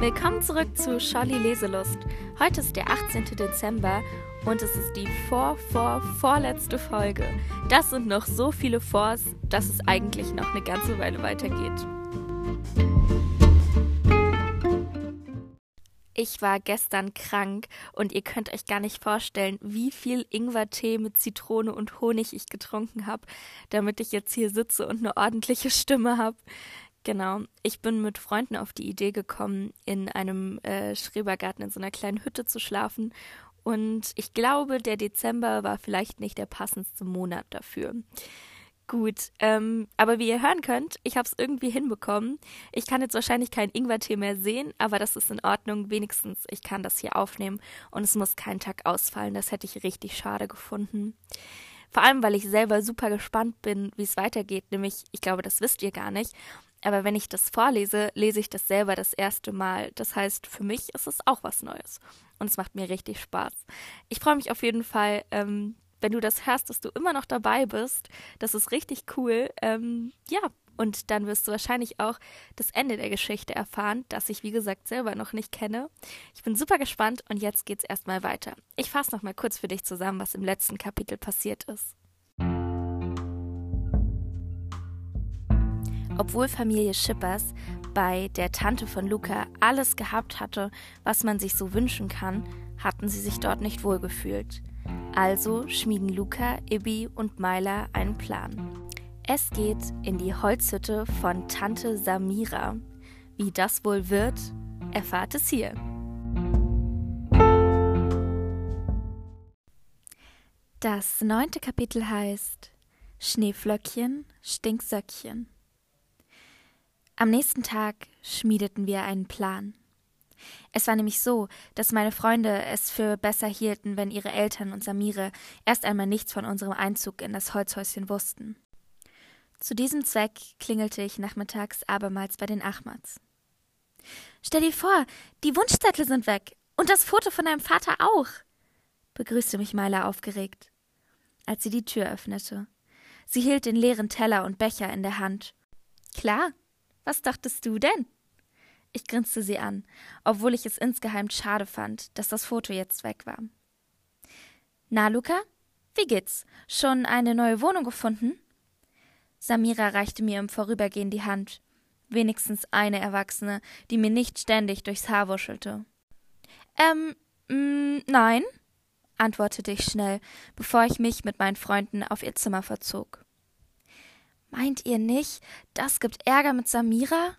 Willkommen zurück zu Scholli Leselust. Heute ist der 18. Dezember und es ist die vor, vor, vorletzte Folge. Das sind noch so viele Vors, dass es eigentlich noch eine ganze Weile weitergeht. Ich war gestern krank und ihr könnt euch gar nicht vorstellen, wie viel Ingwertee mit Zitrone und Honig ich getrunken habe, damit ich jetzt hier sitze und eine ordentliche Stimme habe. Genau. Ich bin mit Freunden auf die Idee gekommen, in einem äh, Schrebergarten in so einer kleinen Hütte zu schlafen. Und ich glaube, der Dezember war vielleicht nicht der passendste Monat dafür. Gut, ähm, aber wie ihr hören könnt, ich habe es irgendwie hinbekommen. Ich kann jetzt wahrscheinlich keinen Ingwertee mehr sehen, aber das ist in Ordnung. Wenigstens, ich kann das hier aufnehmen und es muss kein Tag ausfallen. Das hätte ich richtig schade gefunden. Vor allem, weil ich selber super gespannt bin, wie es weitergeht. Nämlich, ich glaube, das wisst ihr gar nicht. Aber wenn ich das vorlese, lese ich das selber das erste Mal. Das heißt, für mich ist es auch was Neues. Und es macht mir richtig Spaß. Ich freue mich auf jeden Fall, ähm, wenn du das hörst, dass du immer noch dabei bist. Das ist richtig cool. Ähm, ja, und dann wirst du wahrscheinlich auch das Ende der Geschichte erfahren, das ich, wie gesagt, selber noch nicht kenne. Ich bin super gespannt und jetzt geht's erstmal weiter. Ich fasse nochmal kurz für dich zusammen, was im letzten Kapitel passiert ist. Obwohl Familie Schippers bei der Tante von Luca alles gehabt hatte, was man sich so wünschen kann, hatten sie sich dort nicht wohlgefühlt. Also schmieden Luca, Ibi und Myla einen Plan. Es geht in die Holzhütte von Tante Samira. Wie das wohl wird, erfahrt es hier. Das neunte Kapitel heißt Schneeflöckchen, Stinksöckchen. Am nächsten Tag schmiedeten wir einen Plan. Es war nämlich so, dass meine Freunde es für besser hielten, wenn ihre Eltern und Samire erst einmal nichts von unserem Einzug in das Holzhäuschen wussten. Zu diesem Zweck klingelte ich nachmittags abermals bei den Achmats. Stell dir vor, die Wunschzettel sind weg und das Foto von deinem Vater auch, begrüßte mich Meila aufgeregt, als sie die Tür öffnete. Sie hielt den leeren Teller und Becher in der Hand. Klar, was dachtest du denn? Ich grinste sie an, obwohl ich es insgeheim schade fand, dass das Foto jetzt weg war. Na, Luca? Wie geht's? Schon eine neue Wohnung gefunden? Samira reichte mir im Vorübergehen die Hand. Wenigstens eine Erwachsene, die mir nicht ständig durchs Haar wuschelte. Ähm, mh, mm, nein, antwortete ich schnell, bevor ich mich mit meinen Freunden auf ihr Zimmer verzog. Meint ihr nicht, das gibt Ärger mit Samira?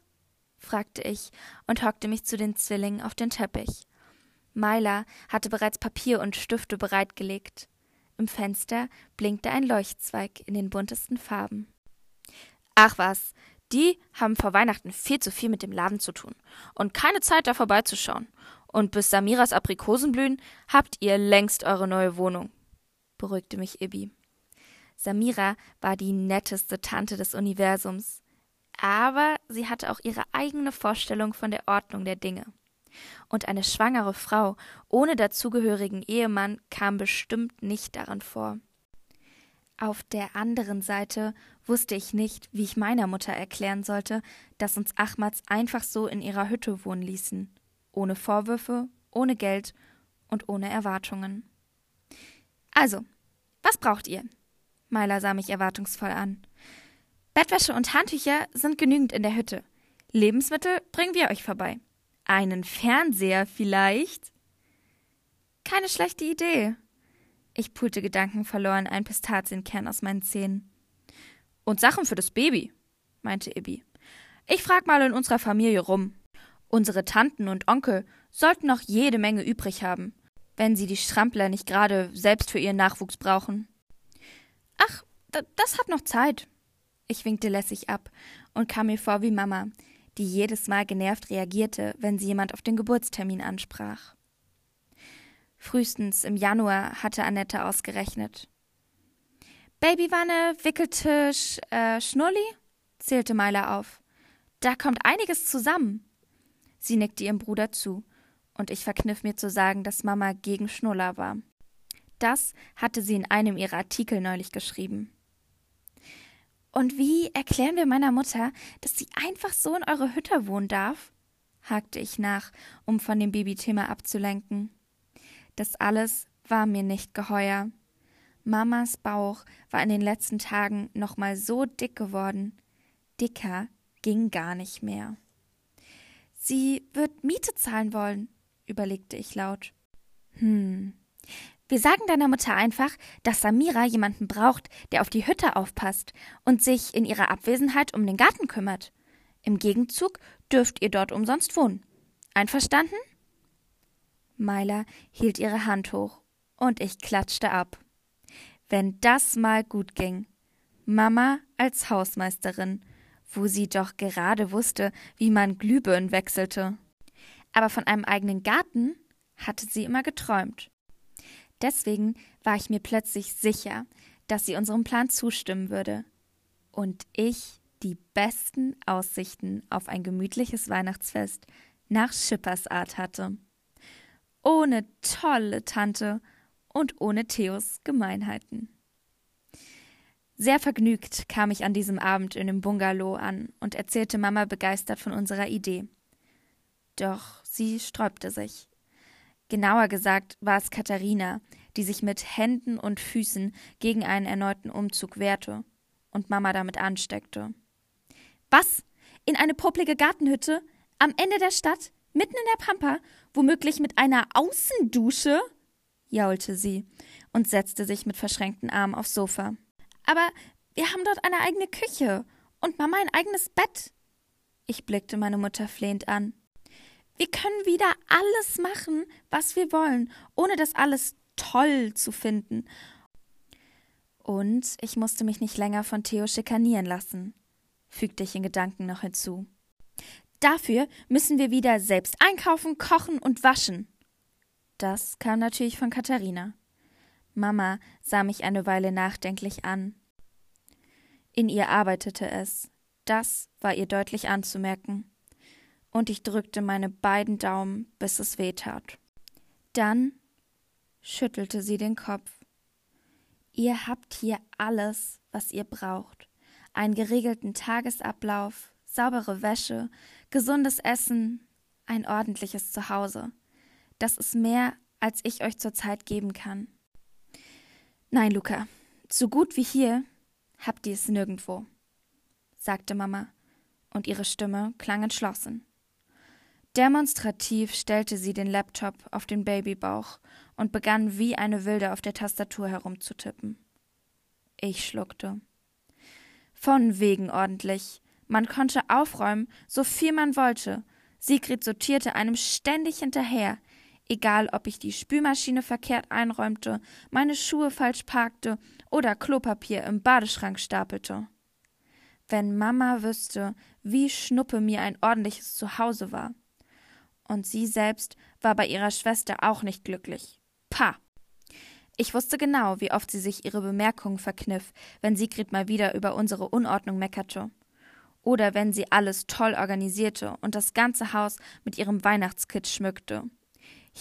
fragte ich und hockte mich zu den Zwillingen auf den Teppich. Myla hatte bereits Papier und Stifte bereitgelegt. Im Fenster blinkte ein Leuchtzweig in den buntesten Farben. Ach was, die haben vor Weihnachten viel zu viel mit dem Laden zu tun und keine Zeit, da vorbeizuschauen. Und bis Samiras Aprikosen blühen, habt ihr längst eure neue Wohnung, beruhigte mich Ibi. Samira war die netteste Tante des Universums, aber sie hatte auch ihre eigene Vorstellung von der Ordnung der Dinge. Und eine schwangere Frau ohne dazugehörigen Ehemann kam bestimmt nicht daran vor. Auf der anderen Seite wusste ich nicht, wie ich meiner Mutter erklären sollte, dass uns Achmats einfach so in ihrer Hütte wohnen ließen, ohne Vorwürfe, ohne Geld und ohne Erwartungen. Also, was braucht ihr? Myla sah mich erwartungsvoll an. Bettwäsche und Handtücher sind genügend in der Hütte. Lebensmittel bringen wir euch vorbei. Einen Fernseher vielleicht? Keine schlechte Idee. Ich pulte gedankenverloren einen Pistazienkern aus meinen Zähnen. Und Sachen für das Baby, meinte Ibi. Ich frag mal in unserer Familie rum. Unsere Tanten und Onkel sollten noch jede Menge übrig haben, wenn sie die Strampler nicht gerade selbst für ihren Nachwuchs brauchen. Ach, das hat noch Zeit. Ich winkte lässig ab und kam mir vor wie Mama, die jedes Mal genervt reagierte, wenn sie jemand auf den Geburtstermin ansprach. Frühestens im Januar hatte Annette ausgerechnet. Babywanne, Wickeltisch, äh, Schnulli? zählte Meiler auf. Da kommt einiges zusammen. Sie nickte ihrem Bruder zu, und ich verkniff mir zu sagen, dass Mama gegen Schnuller war. Das hatte sie in einem ihrer Artikel neulich geschrieben. Und wie erklären wir meiner Mutter, dass sie einfach so in eurer Hütte wohnen darf? hakte ich nach, um von dem Babythema abzulenken. Das alles war mir nicht geheuer. Mamas Bauch war in den letzten Tagen noch mal so dick geworden. Dicker ging gar nicht mehr. Sie wird Miete zahlen wollen, überlegte ich laut. Hm. Wir sagen deiner Mutter einfach, dass Samira jemanden braucht, der auf die Hütte aufpasst und sich in ihrer Abwesenheit um den Garten kümmert. Im Gegenzug dürft ihr dort umsonst wohnen. Einverstanden? Myla hielt ihre Hand hoch und ich klatschte ab. Wenn das mal gut ging. Mama als Hausmeisterin, wo sie doch gerade wusste, wie man Glühbirnen wechselte. Aber von einem eigenen Garten hatte sie immer geträumt. Deswegen war ich mir plötzlich sicher, dass sie unserem Plan zustimmen würde. Und ich die besten Aussichten auf ein gemütliches Weihnachtsfest nach Schippers Art hatte. Ohne tolle Tante und ohne Theos Gemeinheiten. Sehr vergnügt kam ich an diesem Abend in dem Bungalow an und erzählte Mama begeistert von unserer Idee. Doch sie sträubte sich. Genauer gesagt war es Katharina, die sich mit Händen und Füßen gegen einen erneuten Umzug wehrte und Mama damit ansteckte. Was? In eine poplige Gartenhütte? Am Ende der Stadt? Mitten in der Pampa? Womöglich mit einer Außendusche? jaulte sie und setzte sich mit verschränkten Armen aufs Sofa. Aber wir haben dort eine eigene Küche und Mama ein eigenes Bett. Ich blickte meine Mutter flehend an. Wir können wieder alles machen, was wir wollen, ohne das alles toll zu finden. Und ich musste mich nicht länger von Theo schikanieren lassen fügte ich in Gedanken noch hinzu. Dafür müssen wir wieder selbst einkaufen, kochen und waschen. Das kam natürlich von Katharina. Mama sah mich eine Weile nachdenklich an. In ihr arbeitete es. Das war ihr deutlich anzumerken. Und ich drückte meine beiden Daumen, bis es weh tat. Dann schüttelte sie den Kopf. Ihr habt hier alles, was ihr braucht einen geregelten Tagesablauf, saubere Wäsche, gesundes Essen, ein ordentliches Zuhause. Das ist mehr, als ich euch zurzeit geben kann. Nein, Luca, so gut wie hier habt ihr es nirgendwo, sagte Mama, und ihre Stimme klang entschlossen. Demonstrativ stellte sie den Laptop auf den Babybauch und begann wie eine Wilde auf der Tastatur herumzutippen. Ich schluckte. Von wegen ordentlich. Man konnte aufräumen, so viel man wollte. Sigrid sortierte einem ständig hinterher, egal ob ich die Spülmaschine verkehrt einräumte, meine Schuhe falsch parkte oder Klopapier im Badeschrank stapelte. Wenn Mama wüsste, wie schnuppe mir ein ordentliches Zuhause war. Und sie selbst war bei ihrer Schwester auch nicht glücklich. Pah! Ich wusste genau, wie oft sie sich ihre Bemerkungen verkniff, wenn Sigrid mal wieder über unsere Unordnung meckerte. Oder wenn sie alles toll organisierte und das ganze Haus mit ihrem Weihnachtskit schmückte.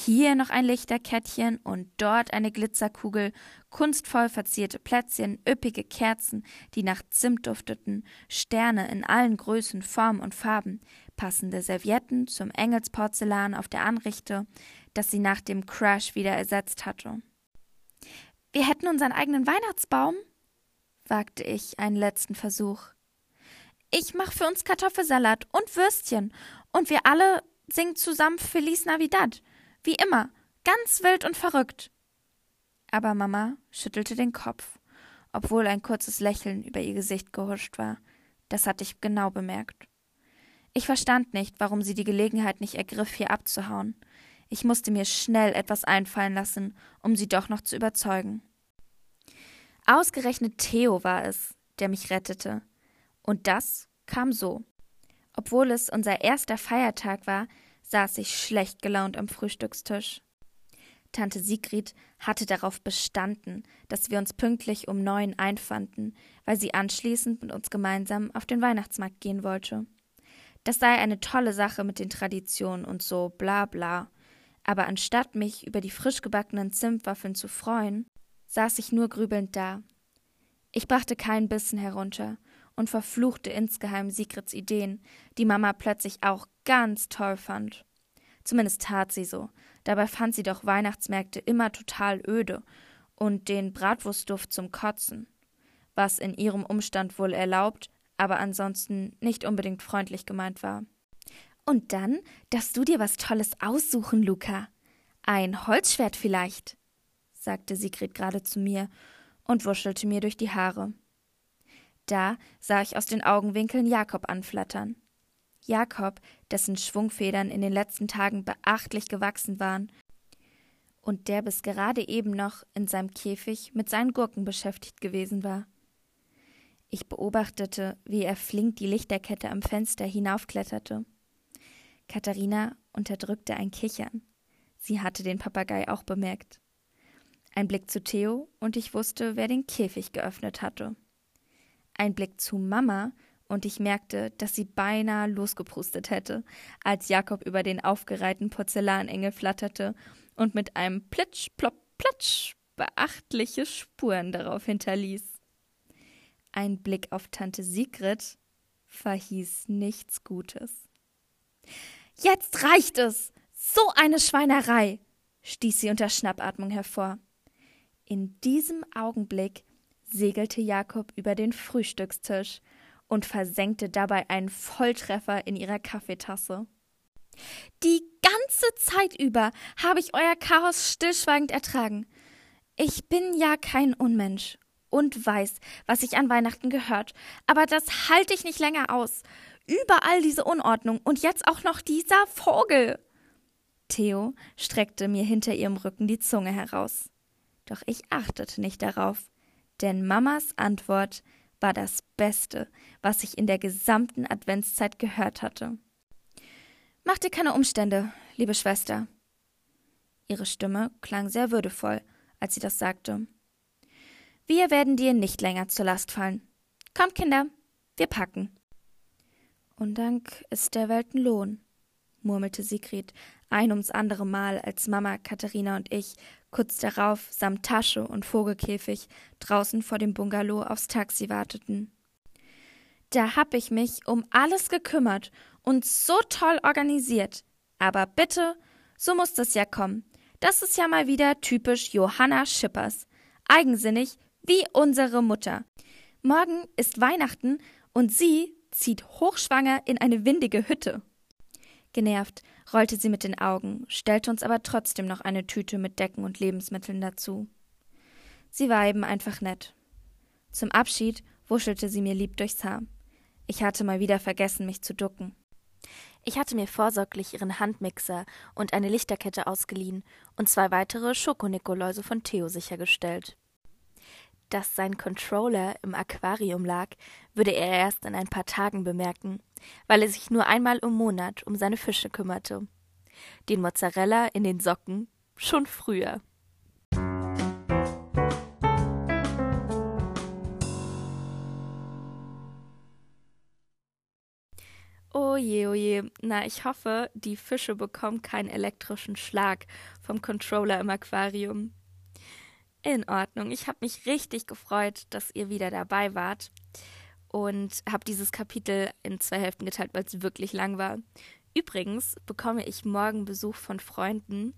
Hier noch ein Lichterkettchen und dort eine Glitzerkugel, kunstvoll verzierte Plätzchen, üppige Kerzen, die nach Zimt dufteten, Sterne in allen Größen, Formen und Farben, passende Servietten zum Engelsporzellan auf der Anrichte, das sie nach dem Crash wieder ersetzt hatte. Wir hätten unseren eigenen Weihnachtsbaum, wagte ich einen letzten Versuch. Ich mach für uns Kartoffelsalat und Würstchen und wir alle singen zusammen Feliz Navidad. Wie immer, ganz wild und verrückt. Aber Mama schüttelte den Kopf, obwohl ein kurzes Lächeln über ihr Gesicht gehuscht war. Das hatte ich genau bemerkt. Ich verstand nicht, warum sie die Gelegenheit nicht ergriff, hier abzuhauen. Ich musste mir schnell etwas einfallen lassen, um sie doch noch zu überzeugen. Ausgerechnet Theo war es, der mich rettete. Und das kam so. Obwohl es unser erster Feiertag war, saß ich schlecht gelaunt am Frühstückstisch. Tante Sigrid hatte darauf bestanden, dass wir uns pünktlich um neun einfanden, weil sie anschließend mit uns gemeinsam auf den Weihnachtsmarkt gehen wollte. Das sei eine tolle Sache mit den Traditionen und so bla bla aber anstatt mich über die frisch gebackenen Zimtwaffeln zu freuen, saß ich nur grübelnd da. Ich brachte keinen Bissen herunter und verfluchte insgeheim Sigrids Ideen, die Mama plötzlich auch ganz toll fand. Zumindest tat sie so. Dabei fand sie doch Weihnachtsmärkte immer total öde und den Bratwurstduft zum Kotzen, was in ihrem Umstand wohl erlaubt, aber ansonsten nicht unbedingt freundlich gemeint war. Und dann darfst du dir was Tolles aussuchen, Luca. Ein Holzschwert vielleicht, sagte Sigrid gerade zu mir und wuschelte mir durch die Haare. Da sah ich aus den Augenwinkeln Jakob anflattern. Jakob, dessen Schwungfedern in den letzten Tagen beachtlich gewachsen waren und der bis gerade eben noch in seinem Käfig mit seinen Gurken beschäftigt gewesen war. Ich beobachtete, wie er flink die Lichterkette am Fenster hinaufkletterte. Katharina unterdrückte ein Kichern. Sie hatte den Papagei auch bemerkt. Ein Blick zu Theo und ich wusste, wer den Käfig geöffnet hatte. Ein Blick zu Mama und ich merkte, dass sie beinahe losgeprustet hätte, als Jakob über den aufgereihten Porzellanengel flatterte und mit einem Plitsch, plopp, platsch beachtliche Spuren darauf hinterließ. Ein Blick auf Tante Sigrid verhieß nichts Gutes. Jetzt reicht es! So eine Schweinerei! stieß sie unter Schnappatmung hervor. In diesem Augenblick segelte Jakob über den Frühstückstisch und versenkte dabei einen Volltreffer in ihrer Kaffeetasse. Die ganze Zeit über habe ich euer Chaos stillschweigend ertragen. Ich bin ja kein Unmensch und weiß, was sich an Weihnachten gehört, aber das halte ich nicht länger aus. Überall diese Unordnung und jetzt auch noch dieser Vogel. Theo streckte mir hinter ihrem Rücken die Zunge heraus. Doch ich achtete nicht darauf, denn Mamas Antwort war das Beste, was ich in der gesamten Adventszeit gehört hatte. Mach dir keine Umstände, liebe Schwester. Ihre Stimme klang sehr würdevoll, als sie das sagte. Wir werden dir nicht länger zur Last fallen. Kommt, Kinder, wir packen. Undank ist der Welt ein Lohn, murmelte Sigrid ein ums andere Mal, als Mama, Katharina und ich kurz darauf samt Tasche und Vogelkäfig draußen vor dem Bungalow aufs Taxi warteten. Da hab ich mich um alles gekümmert und so toll organisiert. Aber bitte, so muss das ja kommen. Das ist ja mal wieder typisch Johanna Schippers. Eigensinnig wie unsere Mutter. Morgen ist Weihnachten und sie zieht hochschwanger in eine windige Hütte. Genervt rollte sie mit den Augen, stellte uns aber trotzdem noch eine Tüte mit Decken und Lebensmitteln dazu. Sie war eben einfach nett. Zum Abschied wuschelte sie mir lieb durchs Haar. Ich hatte mal wieder vergessen, mich zu ducken. Ich hatte mir vorsorglich ihren Handmixer und eine Lichterkette ausgeliehen und zwei weitere Schokonikoläuse von Theo sichergestellt dass sein Controller im Aquarium lag, würde er erst in ein paar Tagen bemerken, weil er sich nur einmal im Monat um seine Fische kümmerte. Den Mozzarella in den Socken schon früher. Oh je, oh je. Na, ich hoffe, die Fische bekommen keinen elektrischen Schlag vom Controller im Aquarium. In Ordnung. Ich habe mich richtig gefreut, dass ihr wieder dabei wart und habe dieses Kapitel in zwei Hälften geteilt, weil es wirklich lang war. Übrigens bekomme ich morgen Besuch von Freunden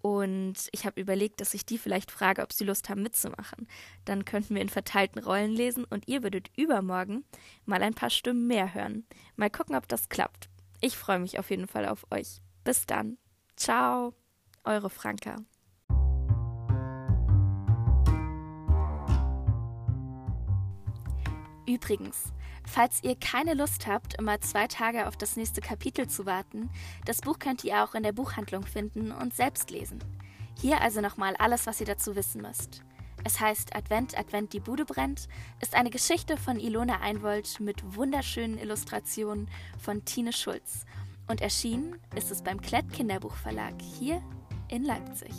und ich habe überlegt, dass ich die vielleicht frage, ob sie Lust haben mitzumachen. Dann könnten wir in verteilten Rollen lesen und ihr würdet übermorgen mal ein paar Stimmen mehr hören. Mal gucken, ob das klappt. Ich freue mich auf jeden Fall auf euch. Bis dann. Ciao, eure Franka. Übrigens, falls ihr keine Lust habt, immer zwei Tage auf das nächste Kapitel zu warten, das Buch könnt ihr auch in der Buchhandlung finden und selbst lesen. Hier also nochmal alles, was ihr dazu wissen müsst. Es heißt Advent, Advent, die Bude brennt, ist eine Geschichte von Ilona Einwold mit wunderschönen Illustrationen von Tine Schulz. Und erschienen ist es beim Klett Kinderbuchverlag hier in Leipzig.